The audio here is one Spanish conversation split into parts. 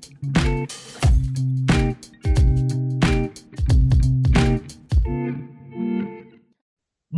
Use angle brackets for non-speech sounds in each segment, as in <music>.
Thank you.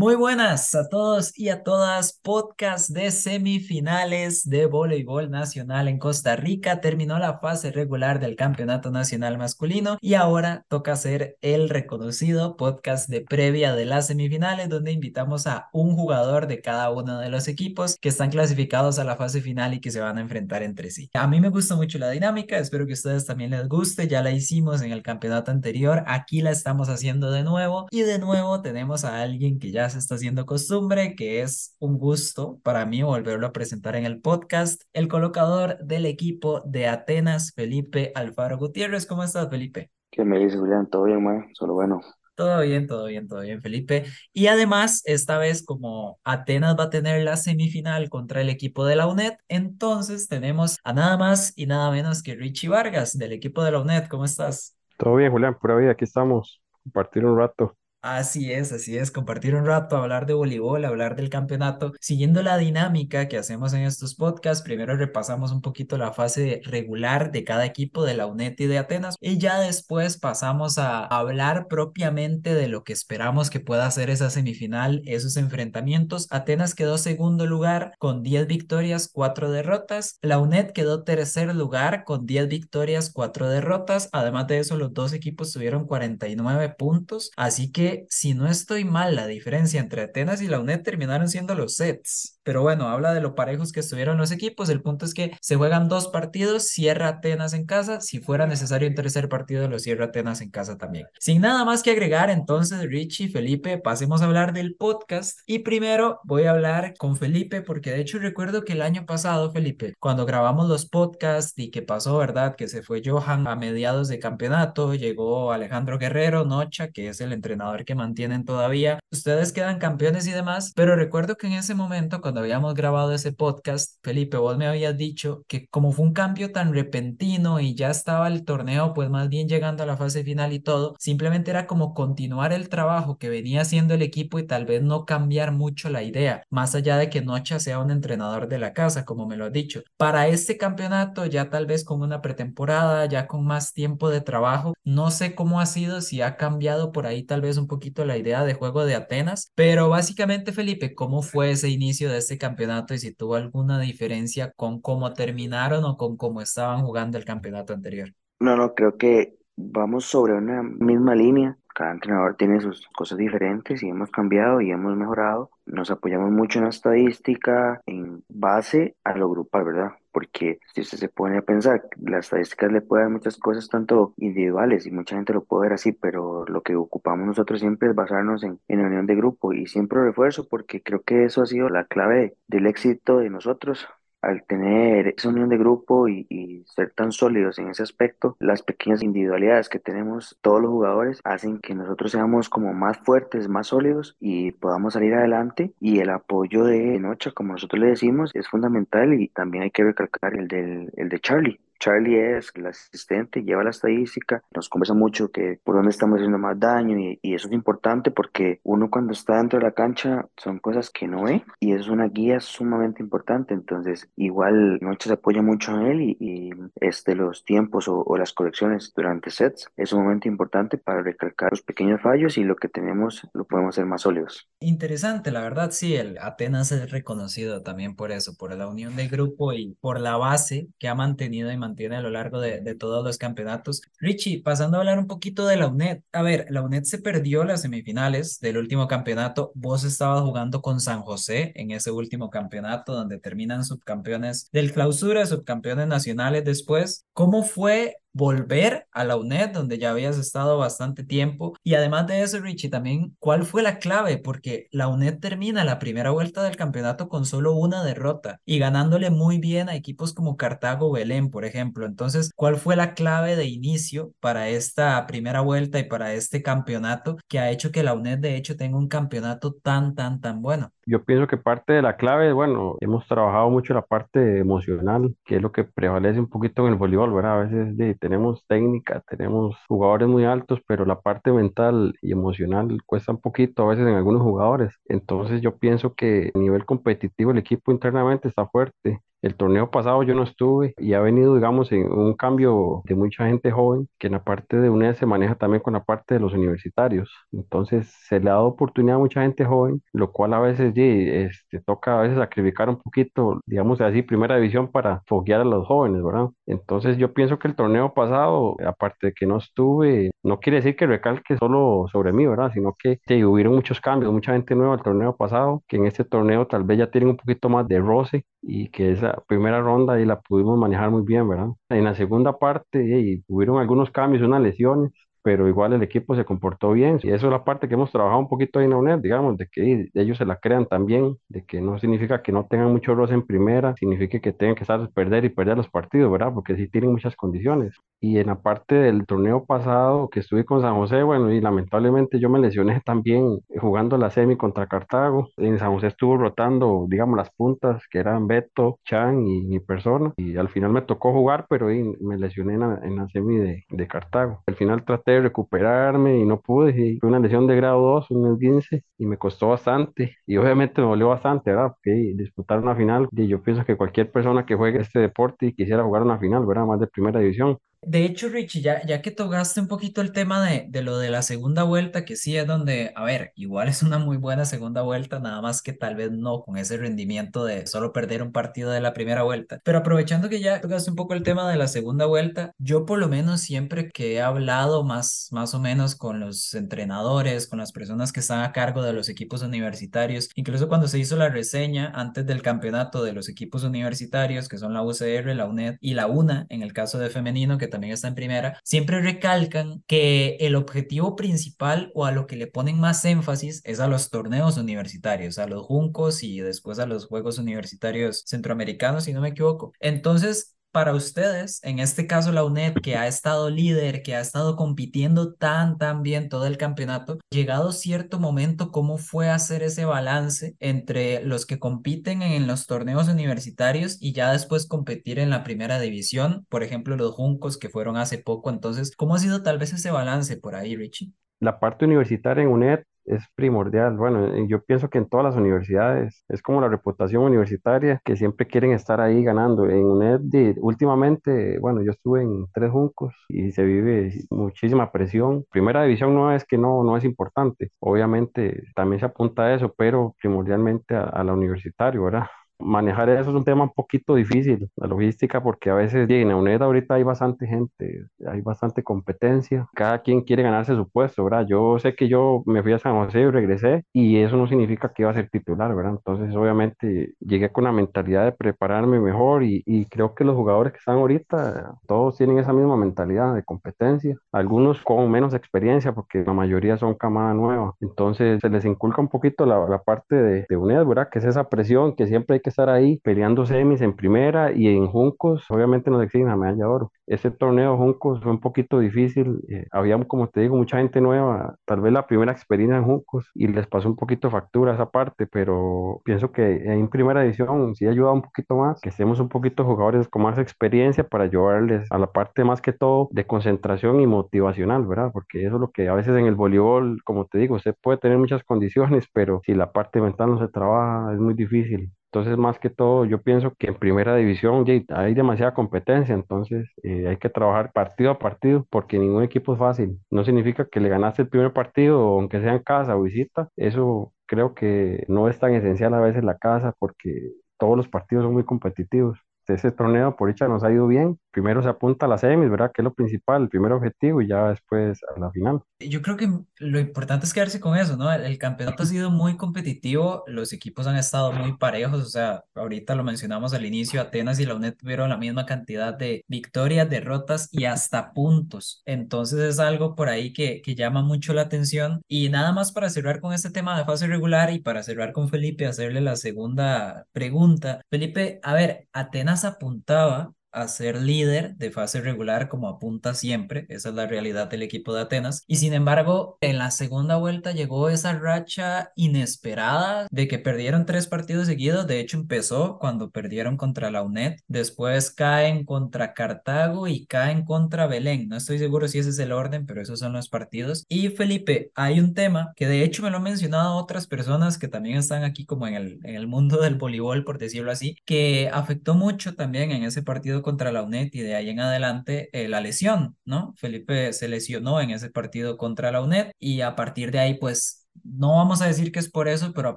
Muy buenas a todos y a todas. Podcast de semifinales de voleibol nacional en Costa Rica. Terminó la fase regular del Campeonato Nacional Masculino y ahora toca hacer el reconocido podcast de previa de las semifinales donde invitamos a un jugador de cada uno de los equipos que están clasificados a la fase final y que se van a enfrentar entre sí. A mí me gusta mucho la dinámica, espero que a ustedes también les guste. Ya la hicimos en el campeonato anterior, aquí la estamos haciendo de nuevo y de nuevo tenemos a alguien que ya se está haciendo costumbre, que es un gusto para mí volverlo a presentar en el podcast, el colocador del equipo de Atenas, Felipe Alfaro Gutiérrez. ¿Cómo estás, Felipe? ¿Qué me dice Julián? ¿Todo bien, man? Solo bueno. Todo bien, todo bien, todo bien, Felipe. Y además, esta vez como Atenas va a tener la semifinal contra el equipo de la UNED, entonces tenemos a nada más y nada menos que Richie Vargas del equipo de la UNED. ¿Cómo estás? Todo bien, Julián, pura vida, aquí estamos, compartir un rato. Así es, así es, compartir un rato, hablar de voleibol, hablar del campeonato, siguiendo la dinámica que hacemos en estos podcasts. Primero repasamos un poquito la fase regular de cada equipo de la UNED y de Atenas y ya después pasamos a hablar propiamente de lo que esperamos que pueda ser esa semifinal, esos enfrentamientos. Atenas quedó segundo lugar con 10 victorias, 4 derrotas. La UNED quedó tercer lugar con 10 victorias, 4 derrotas. Además de eso, los dos equipos tuvieron 49 puntos, así que si no estoy mal, la diferencia entre Atenas y la UNED terminaron siendo los sets. Pero bueno, habla de lo parejos que estuvieron los equipos. El punto es que se juegan dos partidos, cierra Atenas en casa. Si fuera necesario un tercer partido, lo cierra Atenas en casa también. Sin nada más que agregar, entonces, Richie, Felipe, pasemos a hablar del podcast. Y primero voy a hablar con Felipe, porque de hecho recuerdo que el año pasado, Felipe, cuando grabamos los podcasts y que pasó, ¿verdad? Que se fue Johan a mediados de campeonato, llegó Alejandro Guerrero, Nocha, que es el entrenador que mantienen todavía. Ustedes quedan campeones y demás, pero recuerdo que en ese momento, cuando habíamos grabado ese podcast, Felipe, vos me habías dicho que como fue un cambio tan repentino y ya estaba el torneo, pues más bien llegando a la fase final y todo, simplemente era como continuar el trabajo que venía haciendo el equipo y tal vez no cambiar mucho la idea, más allá de que Nocha sea un entrenador de la casa, como me lo has dicho. Para este campeonato, ya tal vez con una pretemporada, ya con más tiempo de trabajo, no sé cómo ha sido, si ha cambiado por ahí tal vez un poquito la idea de juego de Atenas, pero básicamente Felipe, ¿cómo fue ese inicio de este campeonato y si tuvo alguna diferencia con cómo terminaron o con cómo estaban jugando el campeonato anterior? No, no, creo que vamos sobre una misma línea. Cada entrenador tiene sus cosas diferentes y hemos cambiado y hemos mejorado. Nos apoyamos mucho en la estadística en base a lo grupal, ¿verdad? Porque si usted se pone a pensar, las estadísticas le pueden dar muchas cosas, tanto individuales, y mucha gente lo puede ver así, pero lo que ocupamos nosotros siempre es basarnos en, en la unión de grupo y siempre refuerzo, porque creo que eso ha sido la clave del éxito de nosotros al tener esa unión de grupo y, y, ser tan sólidos en ese aspecto, las pequeñas individualidades que tenemos todos los jugadores hacen que nosotros seamos como más fuertes, más sólidos y podamos salir adelante. Y el apoyo de Nocha, como nosotros le decimos, es fundamental y también hay que recalcar el, del, el de Charlie. Charlie es el asistente, lleva la estadística, nos conversa mucho que por dónde estamos haciendo más daño y, y, eso es importante porque uno cuando está dentro de la cancha son cosas que no ve y es una guía sumamente importante. Entonces, igual Noche se apoya mucho en él y, y este, los tiempos o, o, las correcciones durante sets es un momento importante para recalcar los pequeños fallos y lo que tenemos lo podemos hacer más sólidos. Interesante, la verdad, sí, el Atenas es reconocido también por eso, por la unión del grupo y por la base que ha mantenido y mantiene a lo largo de, de, todos los campeonatos. Richie, pasando a hablar un poquito de la UNED. A ver, la UNED se perdió las semifinales del último campeonato. Vos estabas jugando con San José en ese último campeonato donde terminan subcampeones del clausura, subcampeones nacionales después. ¿Cómo fue volver a la UNED, donde ya habías estado bastante tiempo. Y además de eso, Richie, también, ¿cuál fue la clave? Porque la UNED termina la primera vuelta del campeonato con solo una derrota y ganándole muy bien a equipos como Cartago Belén, por ejemplo. Entonces, ¿cuál fue la clave de inicio para esta primera vuelta y para este campeonato que ha hecho que la UNED, de hecho, tenga un campeonato tan, tan, tan bueno? Yo pienso que parte de la clave, bueno, hemos trabajado mucho la parte emocional, que es lo que prevalece un poquito en el voleibol, ¿verdad? A veces tenemos técnica, tenemos jugadores muy altos, pero la parte mental y emocional cuesta un poquito a veces en algunos jugadores. Entonces yo pienso que a nivel competitivo el equipo internamente está fuerte El torneo pasado yo no estuve y ha venido, digamos, en un cambio de mucha gente joven, que en la parte de UNED se maneja también con la parte de los universitarios. Entonces se le ha dado oportunidad a mucha gente joven, lo cual a veces sí, este, toca a veces sacrificar un poquito, digamos así, primera división para foguear a los jóvenes, ¿verdad? Entonces yo pienso que el torneo pasado, aparte de que no estuve, no quiere decir que recalque solo sobre mí, ¿verdad? Sino que sí, hubieron muchos cambios, mucha gente nueva el torneo pasado, que en este torneo tal vez ya tienen un poquito más de roce y que esa primera ronda ahí la pudimos manejar muy bien, ¿verdad? En la segunda parte y hubieron algunos cambios, unas lesiones, pero igual el equipo se comportó bien. Y eso es la parte que hemos trabajado un poquito ahí en la UNED, digamos, de que ellos se la crean también, de que no significa que no tengan mucho roce en primera, significa que tengan que estar perder y perder los partidos, ¿verdad? Porque sí tienen muchas condiciones. Y en la parte del torneo pasado que estuve con San José, bueno, y lamentablemente yo me lesioné también jugando la semi contra Cartago. En San José estuvo rotando, digamos, las puntas, que eran Beto, Chan y mi persona. Y al final me tocó jugar, pero me lesioné en la, en la semi de, de Cartago. Al final traté de recuperarme y no pude. Y fue una lesión de grado 2, un 15, y me costó bastante. Y obviamente me dolió bastante, ¿verdad? Porque disputar una final, y yo pienso que cualquier persona que juegue este deporte y quisiera jugar una final, ¿verdad? Más de primera división, de hecho, Richie, ya, ya que tocaste un poquito el tema de, de lo de la segunda vuelta, que sí es donde, a ver, igual es una muy buena segunda vuelta, nada más que tal vez no con ese rendimiento de solo perder un partido de la primera vuelta. Pero aprovechando que ya tocaste un poco el tema de la segunda vuelta, yo por lo menos siempre que he hablado más, más o menos con los entrenadores, con las personas que están a cargo de los equipos universitarios, incluso cuando se hizo la reseña antes del campeonato de los equipos universitarios, que son la UCR, la UNED y la UNA, en el caso de femenino, que también está en primera, siempre recalcan que el objetivo principal o a lo que le ponen más énfasis es a los torneos universitarios, a los Juncos y después a los Juegos Universitarios Centroamericanos, si no me equivoco. Entonces, para ustedes, en este caso la UNED, que ha estado líder, que ha estado compitiendo tan, tan bien todo el campeonato, llegado cierto momento, ¿cómo fue hacer ese balance entre los que compiten en los torneos universitarios y ya después competir en la primera división? Por ejemplo, los Juncos que fueron hace poco. Entonces, ¿cómo ha sido tal vez ese balance por ahí, Richie? la parte universitaria en UNED es primordial. Bueno, eh, yo pienso que en todas las universidades es como la reputación universitaria, que siempre quieren estar ahí ganando. En UNED, últimamente, bueno, yo estuve en tres juncos y se vive muchísima presión. Primera división no es que no, no es importante, obviamente también se apunta a eso, pero primordialmente a, a la universitario, ¿verdad? Manejar eso es un tema un poquito difícil, la logística, porque a veces en la UNED ahorita hay bastante gente, hay bastante competencia, cada quien quiere ganarse su puesto, ¿verdad? Yo sé que yo me fui a San José y regresé y eso no significa que iba a ser titular, ¿verdad? Entonces obviamente llegué con la mentalidad de prepararme mejor y, y creo que los jugadores que están ahorita, todos tienen esa misma mentalidad de competencia, algunos con menos experiencia porque la mayoría son camada nueva, entonces se les inculca un poquito la, la parte de, de UNED, ¿verdad? Que es esa presión que siempre hay que estar ahí peleando semis en primera y en Juncos, obviamente nos exigen la medalla de oro. Ese torneo Juncos fue un poquito difícil, eh, había, como te digo, mucha gente nueva, tal vez la primera experiencia en Juncos y les pasó un poquito factura esa parte, pero pienso que en primera edición sí ha ayudado un poquito más, que estemos un poquito jugadores con más experiencia para ayudarles a la parte más que todo de concentración y motivacional, ¿verdad? Porque eso es lo que a veces en el voleibol, como te digo, usted puede tener muchas condiciones, pero si la parte mental no se trabaja, es muy difícil. Entonces, más que todo, yo pienso que en primera división hay demasiada competencia, entonces eh, hay que trabajar partido a partido porque ningún equipo es fácil. No significa que le ganaste el primer partido, aunque sea en casa o visita, eso creo que no es tan esencial a veces la casa porque todos los partidos son muy competitivos. Ese torneo, por dicha, nos ha ido bien. Primero se apunta a la semis, ¿verdad? Que es lo principal, el primer objetivo y ya después a la final. Yo creo que lo importante es quedarse con eso, ¿no? El, el campeonato ha sido muy competitivo, los equipos han estado muy parejos, o sea, ahorita lo mencionamos al inicio, Atenas y la UNED tuvieron la misma cantidad de victorias, derrotas y hasta puntos. Entonces es algo por ahí que, que llama mucho la atención. Y nada más para cerrar con este tema de fase regular y para cerrar con Felipe, hacerle la segunda pregunta. Felipe, a ver, Atenas apuntaba a ser líder de fase regular como apunta siempre, esa es la realidad del equipo de Atenas, y sin embargo en la segunda vuelta llegó esa racha inesperada de que perdieron tres partidos seguidos, de hecho empezó cuando perdieron contra la UNED, después caen contra Cartago y caen contra Belén, no estoy seguro si ese es el orden, pero esos son los partidos. Y Felipe, hay un tema que de hecho me lo han mencionado otras personas que también están aquí como en el, en el mundo del voleibol, por decirlo así, que afectó mucho también en ese partido contra la UNED y de ahí en adelante eh, la lesión, ¿no? Felipe se lesionó en ese partido contra la UNED y a partir de ahí pues no vamos a decir que es por eso, pero a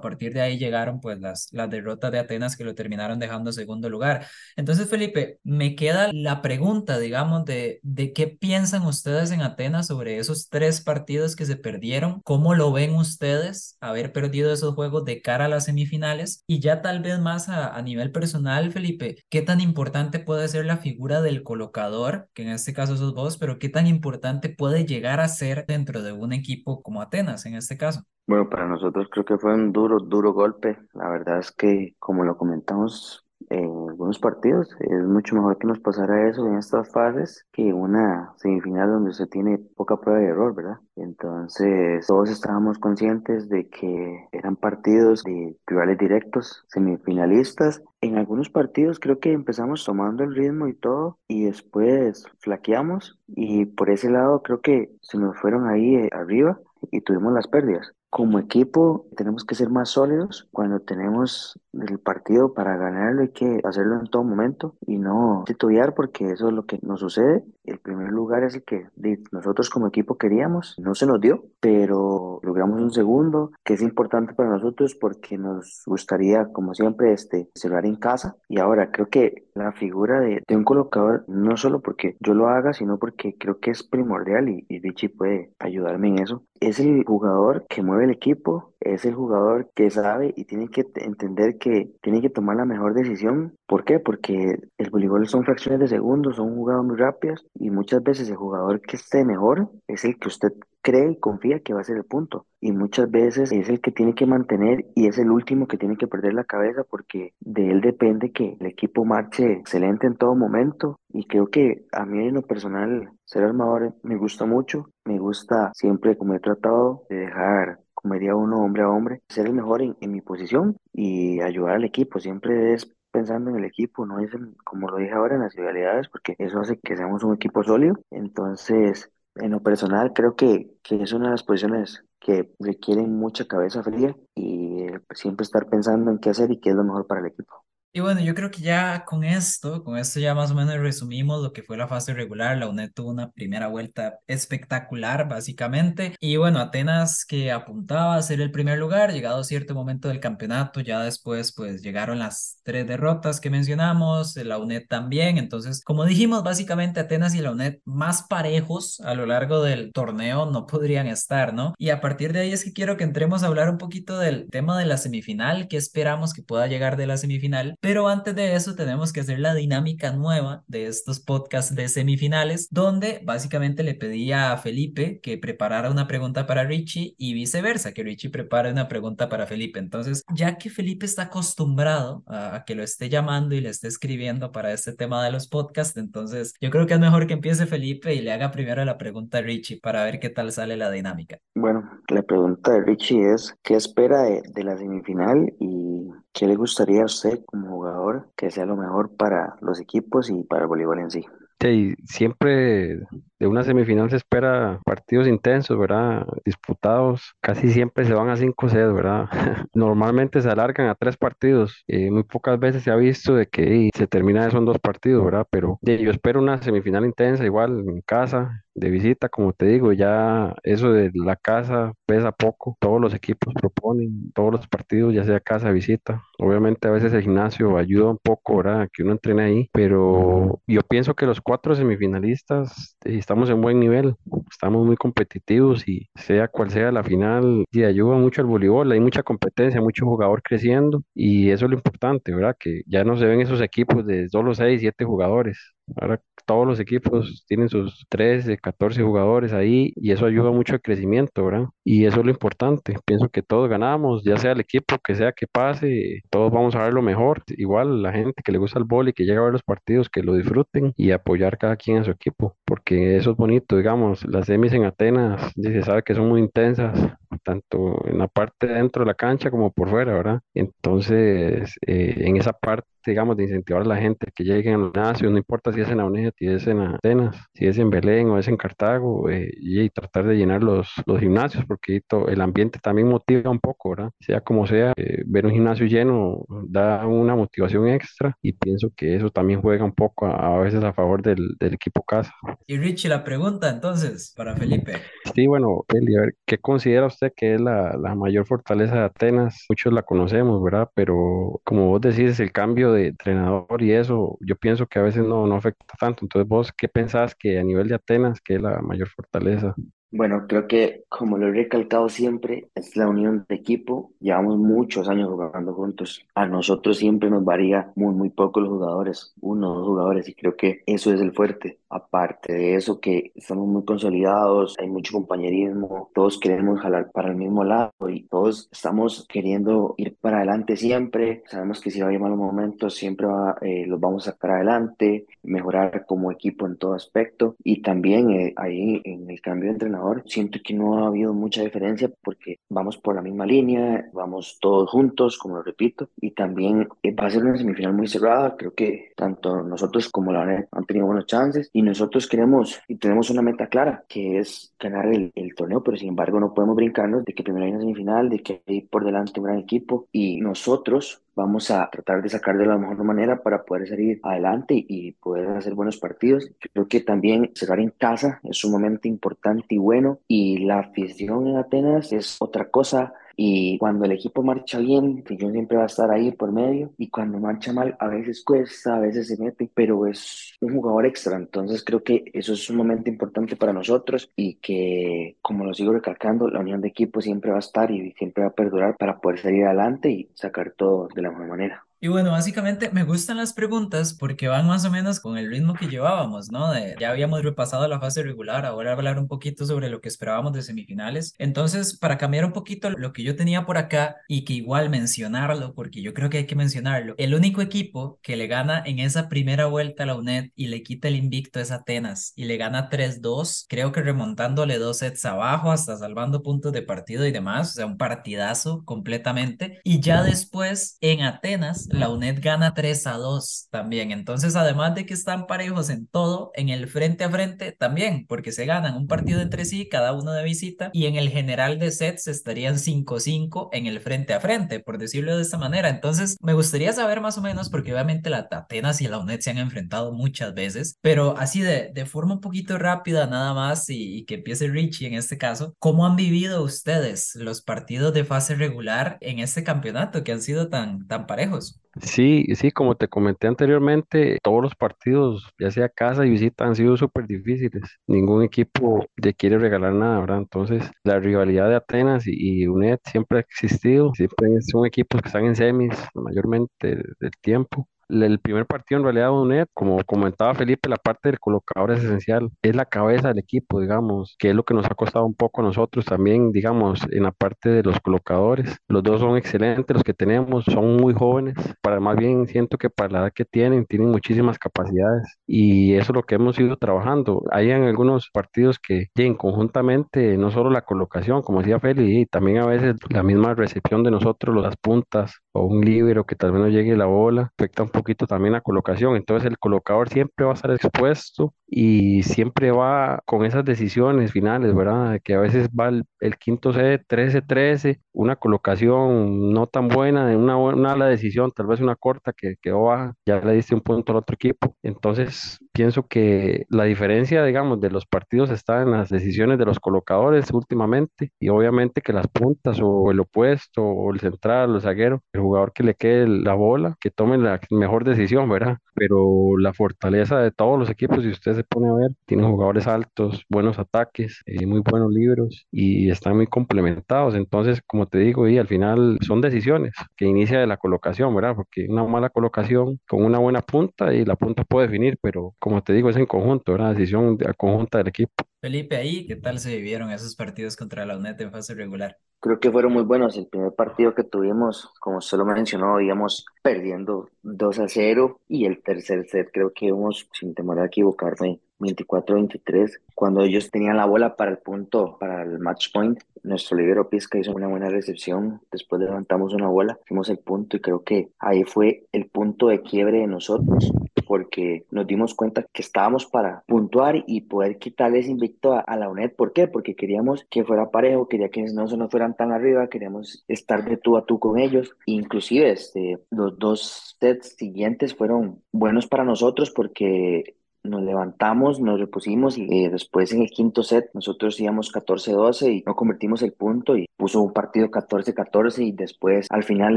partir de ahí llegaron pues las, las derrotas de Atenas que lo terminaron dejando segundo lugar. Entonces, Felipe, me queda la pregunta, digamos, de, de qué piensan ustedes en Atenas sobre esos tres partidos que se perdieron, cómo lo ven ustedes haber perdido esos juegos de cara a las semifinales y ya tal vez más a, a nivel personal, Felipe, qué tan importante puede ser la figura del colocador, que en este caso sos vos, pero qué tan importante puede llegar a ser dentro de un equipo como Atenas en este caso. Bueno, para nosotros creo que fue un duro, duro golpe. La verdad es que, como lo comentamos en algunos partidos, es mucho mejor que nos pasara eso en estas fases que una semifinal donde se tiene poca prueba de error, ¿verdad? Entonces, todos estábamos conscientes de que eran partidos de rivales directos, semifinalistas. En algunos partidos creo que empezamos tomando el ritmo y todo, y después flaqueamos, y por ese lado creo que se nos fueron ahí eh, arriba y tuvimos las pérdidas. Como equipo tenemos que ser más sólidos cuando tenemos el partido para ganarlo hay que hacerlo en todo momento y no titubear porque eso es lo que nos sucede. El primer lugar es el que nosotros como equipo queríamos, no se nos dio, pero logramos un segundo que es importante para nosotros porque nos gustaría como siempre este cerrar en casa. Y ahora creo que la figura de, de un colocador no solo porque yo lo haga sino porque creo que es primordial y, y Richie puede ayudarme en eso es el jugador que mueve el equipo, es el jugador que sabe y tiene que entender que tiene que tomar la mejor decisión. ¿Por qué? Porque el voleibol son fracciones de segundos, son jugadas muy rápidas y muchas veces el jugador que esté mejor es el que usted cree y confía que va a ser el punto. Y muchas veces es el que tiene que mantener y es el último que tiene que perder la cabeza porque de él depende que el equipo marche excelente en todo momento. Y creo que a mí en lo personal ser armador me gusta mucho. Me gusta siempre como he tratado de dejar como diría uno hombre a hombre, ser el mejor en, en mi posición y ayudar al equipo. Siempre es pensando en el equipo, no es como lo dije ahora en las rivalidades, porque eso hace que seamos un equipo sólido. Entonces, en lo personal, creo que, que es una de las posiciones que requieren mucha cabeza fría y eh, siempre estar pensando en qué hacer y qué es lo mejor para el equipo. Y bueno, yo creo que ya con esto, con esto ya más o menos resumimos lo que fue la fase regular. La UNED tuvo una primera vuelta espectacular, básicamente. Y bueno, Atenas que apuntaba a ser el primer lugar, llegado a cierto momento del campeonato, ya después pues llegaron las tres derrotas que mencionamos, la UNED también. Entonces, como dijimos, básicamente Atenas y la UNED más parejos a lo largo del torneo no podrían estar, ¿no? Y a partir de ahí es que quiero que entremos a hablar un poquito del tema de la semifinal, qué esperamos que pueda llegar de la semifinal pero antes de eso tenemos que hacer la dinámica nueva de estos podcasts de semifinales, donde básicamente le pedía a Felipe que preparara una pregunta para Richie y viceversa, que Richie prepare una pregunta para Felipe. Entonces, ya que Felipe está acostumbrado a, a que lo esté llamando y le esté escribiendo para este tema de los podcasts, entonces yo creo que es mejor que empiece Felipe y le haga primero la pregunta a Richie para ver qué tal sale la dinámica. Bueno, la pregunta de Richie es, ¿qué espera de, de la semifinal y qué le gustaría a usted como jugador que sea lo mejor para los equipos y para el voleibol en sí? Sí, siempre de una semifinal se espera partidos intensos, ¿verdad? Disputados, casi siempre se van a 5 sets, ¿verdad? <laughs> Normalmente se alargan a tres partidos. Eh, muy pocas veces se ha visto de que se termina eso en dos partidos, ¿verdad? Pero eh, yo espero una semifinal intensa, igual en casa, de visita, como te digo, ya eso de la casa pesa poco. Todos los equipos proponen, todos los partidos, ya sea casa, visita. Obviamente a veces el gimnasio ayuda un poco, ¿verdad? Que uno entrene ahí, pero yo pienso que los cuatro semifinalistas eh, estamos en buen nivel. estamos muy competitivos y sea cual sea la final, y ayuda mucho al voleibol, hay mucha competencia, mucho jugador creciendo y eso es lo importante, ¿verdad? Que ya no se ven esos equipos de solo 6, 7 jugadores. Ahora todos los equipos tienen sus 13, 14 jugadores ahí y eso ayuda mucho al crecimiento, ¿verdad? Y eso es lo importante. Pienso que todos ganamos, ya sea el equipo que sea que pase, todos vamos a ver lo mejor. Igual la gente que le gusta el boli, que llega a ver los partidos, que lo disfruten y apoyar cada quien a su equipo, porque eso es bonito, digamos, las semis en Atenas, se sabe que son muy intensas, tanto en la parte dentro de la cancha como por fuera, ¿verdad? Entonces, eh, en esa parte digamos, de incentivar a la gente que llegue al gimnasio, no importa si es en UNED, si es en Atenas, si es en Belén o es en Cartago, eh, y, tratar de llenar los, los gimnasios, porque el ambiente también motiva un poco, ¿verdad? Sea como sea, eh, ver un gimnasio lleno da una motivación extra y pienso que eso también juega un poco a, a veces a favor del, del, equipo casa. Y Richie, la pregunta entonces para Felipe. Sí, bueno, Feli, a ver, ¿qué considera usted que es la, la mayor fortaleza de Atenas? Muchos la conocemos, ¿verdad? Pero como vos decís, el cambio de entrenador y eso, yo pienso que a veces no, no afecta tanto. Entonces, vos, ¿qué pensás que a nivel de Atenas, que es la mayor fortaleza? Bueno, creo que como lo he recalcado siempre, es la unión de equipo. Llevamos muchos años jugando juntos. A nosotros siempre nos varía muy, muy poco los jugadores, uno o dos jugadores, y creo que eso es el fuerte. Aparte de eso, que estamos muy consolidados, hay mucho compañerismo, todos queremos jalar para el mismo lado y todos estamos queriendo ir para adelante siempre. Sabemos que si va a haber malos momentos, siempre va, eh, los vamos a sacar adelante, mejorar como equipo en todo aspecto. Y también eh, ahí en el cambio de entrenador siento que no ha habido mucha diferencia porque vamos por la misma línea, vamos todos juntos, como lo repito, y también eh, va a ser una semifinal muy cerrada. Creo que tanto nosotros como la UNED han tenido buenos chances y nosotros queremos y tenemos una meta clara que es ganar el, el torneo, pero sin embargo no podemos brincarnos de que primero hay una semifinal, de que hay por delante un gran equipo y nosotros vamos a tratar de sacar de la mejor manera para poder salir adelante y poder hacer buenos partidos. Creo que también cerrar en casa es sumamente importante y bueno y la afición en Atenas es otra cosa y cuando el equipo marcha bien, yo siempre va a estar ahí por medio. Y cuando marcha mal, a veces cuesta, a veces se mete, pero es un jugador extra. Entonces creo que eso es un momento importante para nosotros y que, como lo sigo recalcando, la unión de equipo siempre va a estar y siempre va a perdurar para poder salir adelante y sacar todo de la mejor manera. Y bueno, básicamente me gustan las preguntas porque van más o menos con el ritmo que llevábamos, ¿no? Ya habíamos repasado la fase regular, ahora hablar un poquito sobre lo que esperábamos de semifinales. Entonces, para cambiar un poquito lo que yo tenía por acá y que igual mencionarlo, porque yo creo que hay que mencionarlo, el único equipo que le gana en esa primera vuelta a la UNED y le quita el invicto es Atenas y le gana 3-2, creo que remontándole dos sets abajo hasta salvando puntos de partido y demás, o sea, un partidazo completamente. Y ya después en Atenas la UNED gana 3 a 2 también. Entonces, además de que están parejos en todo, en el frente a frente también, porque se ganan un partido entre sí, cada uno de visita, y en el general de sets estarían 5-5 en el frente a frente, por decirlo de esta manera. Entonces, me gustaría saber más o menos, porque obviamente la Atenas y la UNED se han enfrentado muchas veces, pero así de, de forma un poquito rápida nada más y, y que empiece Richie en este caso, ¿cómo han vivido ustedes los partidos de fase regular en este campeonato que han sido tan, tan parejos? Sí, sí, como te comenté anteriormente, todos los partidos, ya sea casa y visita, han sido súper difíciles. Ningún equipo le quiere regalar nada, ¿verdad? Entonces, la rivalidad de Atenas y, y UNED siempre ha existido, siempre son equipos que están en semis mayormente del tiempo el primer partido en realidad UNED, como comentaba Felipe, la parte del colocador es esencial, es la cabeza del equipo, digamos, que es lo que nos ha costado un poco a nosotros también, digamos, en la parte de los colocadores. Los dos son excelentes, los que tenemos son muy jóvenes, para más bien siento que para la edad que tienen, tienen muchísimas capacidades y eso es lo que hemos ido trabajando. Hay en algunos partidos que tienen conjuntamente no solo la colocación, como decía Feli, y también a veces la misma recepción de nosotros, las puntas o un libro que tal vez no llegue la bola, afecta un poquito también la colocación. Entonces el colocador siempre va a estar expuesto y siempre va con esas decisiones finales, ¿verdad? Que a veces va el, quinto set, 13-13, una colocación no tan buena, una, una mala decisión, tal vez una corta que quedó baja, ya le diste un punto al otro equipo. Entonces pienso que la diferencia, digamos, de los partidos está en las decisiones de los colocadores últimamente y obviamente que las puntas o el opuesto o el central, el zaguero, el jugador que le quede la bola, que tome la mejor decisión, ¿verdad? Pero la fortaleza de todos los equipos, si usted se pone a ver, tienen jugadores altos, buenos ataques, eh, muy buenos libros y están muy complementados. Entonces, como te digo, y al final son decisiones que inicia de la colocación, ¿verdad? Porque una mala colocación con una buena punta y la punta puede definir, pero como te digo, es en conjunto, ¿verdad? Decisión de- conjunta del equipo. Felipe, ahí, ¿qué tal se vivieron esos partidos contra la UNED en fase regular? Creo que fueron muy buenos. El primer partido que tuvimos, como usted lo mencionó, íbamos perdiendo 2 a 0 y el tercer set creo que íbamos, sin temor a equivocarme, 24-23. Cuando ellos tenían la bola para el punto, para el match point, nuestro libero Pizca hizo una buena recepción. Después levantamos una bola, hicimos el punto y creo que ahí fue el punto de quiebre de nosotros porque nos dimos cuenta que estábamos para puntuar y poder quitarles invicto a, a la UNED. ¿Por qué? Porque queríamos que fuera parejo, quería que no se nos fueran tan arriba, queríamos estar de tú a tú con ellos. Inclusive este, los dos sets siguientes fueron buenos para nosotros porque nos levantamos, nos repusimos y eh, después en el quinto set nosotros íbamos 14-12 y no convertimos el punto y puso un partido 14-14 y después al final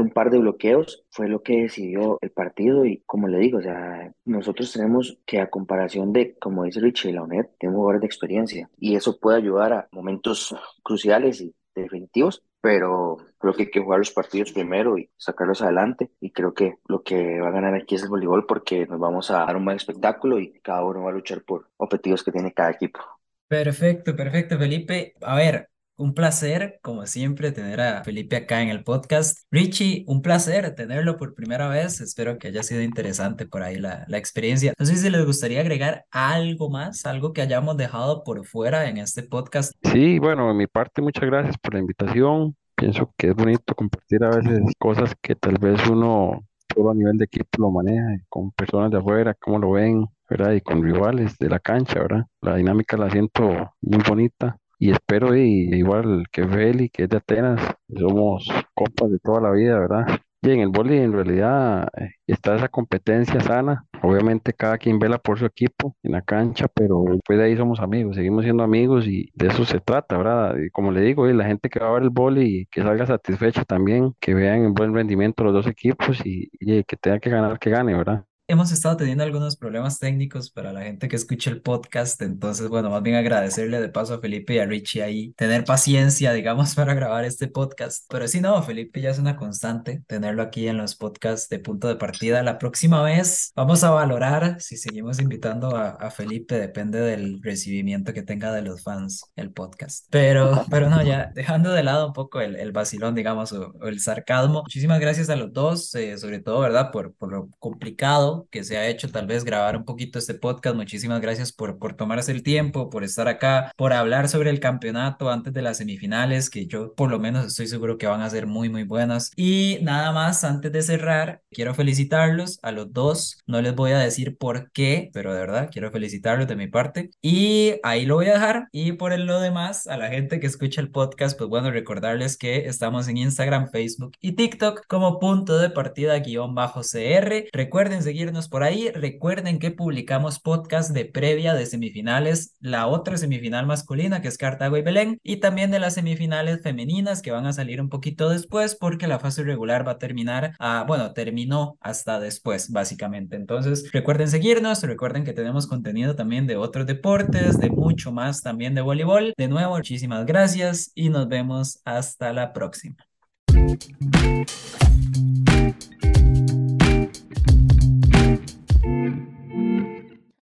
un par de bloqueos fue lo que decidió el partido y como le digo, o sea, nosotros tenemos que a comparación de, como dice Richie, la UNED, tenemos jugadores de experiencia y eso puede ayudar a momentos cruciales y definitivos, pero creo que hay que jugar los partidos primero y sacarlos adelante. Y creo que lo que va a ganar aquí es el voleibol porque nos vamos a dar un buen espectáculo y cada uno va a luchar por objetivos que tiene cada equipo. Perfecto, perfecto, Felipe. A ver, un placer, como siempre, tener a Felipe acá en el podcast. Richie, un placer tenerlo por primera vez. Espero que haya sido interesante por ahí la, la experiencia. No sé si les gustaría agregar algo más, algo que hayamos dejado por fuera en este podcast. Sí, bueno, de mi parte, muchas gracias por la invitación. Pienso que es bonito compartir a veces cosas que tal vez uno solo a nivel de equipo lo maneja, con personas de afuera, cómo lo ven, ¿verdad? Y con rivales de la cancha, ¿verdad? La dinámica la siento muy bonita y espero, y, igual que Feli, que es de Atenas, somos compas de toda la vida, ¿verdad? Y en el vóley en realidad eh, está esa competencia sana. Obviamente cada quien vela por su equipo en la cancha, pero después de ahí somos amigos, seguimos siendo amigos y de eso se trata, ¿verdad? Y como le digo, y la gente que va a ver el vóley que salga satisfecha también, que vean el buen rendimiento los dos equipos y que tenga que ganar, que gane, ¿verdad? Hemos estado teniendo algunos problemas técnicos para la gente que escucha el podcast, entonces, bueno, más bien agradecerle de paso a Felipe y a Richie ahí, tener paciencia, digamos, <laughs> para grabar este podcast. Pero sí, no, Felipe ya es una constante tenerlo aquí en los podcasts de punto de partida. La próxima vez vamos a valorar si seguimos invitando a, a Felipe, depende del recibimiento que tenga de los fans el podcast. Pero, pero no, ya dejando de lado un poco el, el vacilón, digamos, o, o el sarcasmo, muchísimas gracias a los dos, eh, sobre todo, ¿verdad? Por, por lo complicado que se ha hecho tal vez grabar un poquito este podcast. Muchísimas gracias por, por tomarse el tiempo, por estar acá, por hablar sobre el campeonato antes de las semifinales, que yo por lo menos estoy seguro que van a ser muy, muy buenas. Y nada más, antes de cerrar, quiero felicitarlos a los dos. No les voy a decir por qué, pero de verdad quiero felicitarlos de mi parte. Y ahí lo voy a dejar. Y por lo demás, a la gente que escucha el podcast, pues bueno, recordarles que estamos en Instagram, Facebook y TikTok como punto de partida guion bajo CR. Recuerden seguirnos por ahí. Recuerden que publicamos podcast de previa de semifinales, la otra semifinal masculina que es Cartago y Belén, y también de las semifinales femeninas que van a salir un poquito después porque la fase regular va a terminar, bueno, terminó hasta después, básicamente. Entonces, recuerden seguirnos, recuerden que tenemos contenido también de otros deportes, de mucho más también de voleibol. De nuevo, muchísimas gracias y nos vemos hasta la próxima.